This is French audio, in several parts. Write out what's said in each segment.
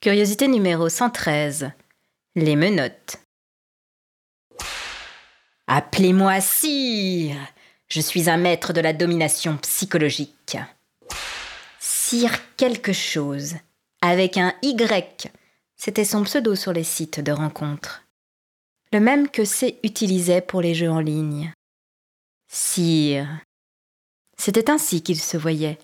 Curiosité numéro 113. Les menottes. Appelez-moi sire. Je suis un maître de la domination psychologique. Sire quelque chose, avec un Y. C'était son pseudo sur les sites de rencontres. Le même que C utilisait pour les jeux en ligne. Sire. C'était ainsi qu'il se voyait,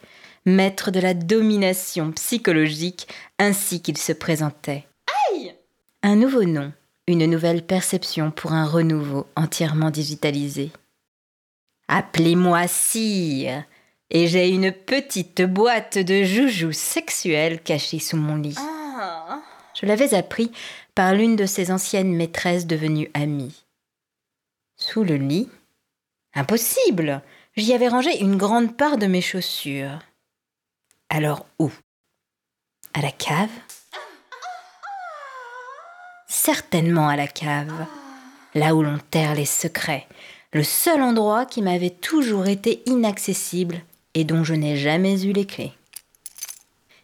maître de la domination psychologique, ainsi qu'il se présentait. Aïe Un nouveau nom, une nouvelle perception pour un renouveau entièrement digitalisé. Appelez-moi sire, et j'ai une petite boîte de joujoux sexuels cachée sous mon lit. Ah. Je l'avais appris par l'une de ses anciennes maîtresses devenues amie. Sous le lit? Impossible J'y avais rangé une grande part de mes chaussures. Alors où? À la cave? Certainement à la cave, là où l'on terre les secrets, le seul endroit qui m'avait toujours été inaccessible et dont je n'ai jamais eu les clés.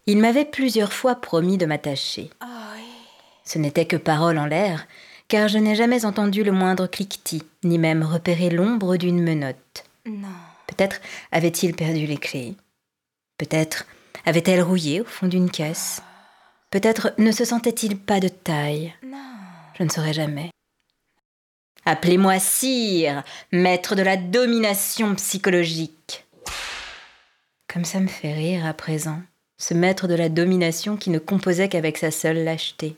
Il m'avait plusieurs fois promis de m'attacher. Ce n'était que parole en l'air, car je n'ai jamais entendu le moindre cliquetis, ni même repéré l'ombre d'une menotte. Non. Peut-être avait-il perdu les clés. Peut-être avait-elle rouillé au fond d'une caisse. Peut-être ne se sentait-il pas de taille. Je ne saurais jamais. Appelez-moi sire, maître de la domination psychologique. Comme ça me fait rire à présent, ce maître de la domination qui ne composait qu'avec sa seule lâcheté.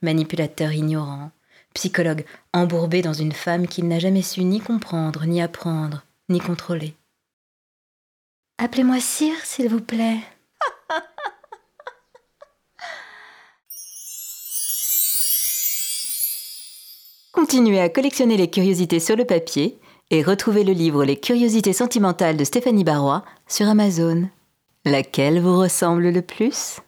Manipulateur ignorant, psychologue embourbé dans une femme qu'il n'a jamais su ni comprendre, ni apprendre, ni contrôler. Appelez-moi sire, s'il vous plaît. Continuez à collectionner les curiosités sur le papier et retrouvez le livre Les curiosités sentimentales de Stéphanie Barrois sur Amazon. Laquelle vous ressemble le plus?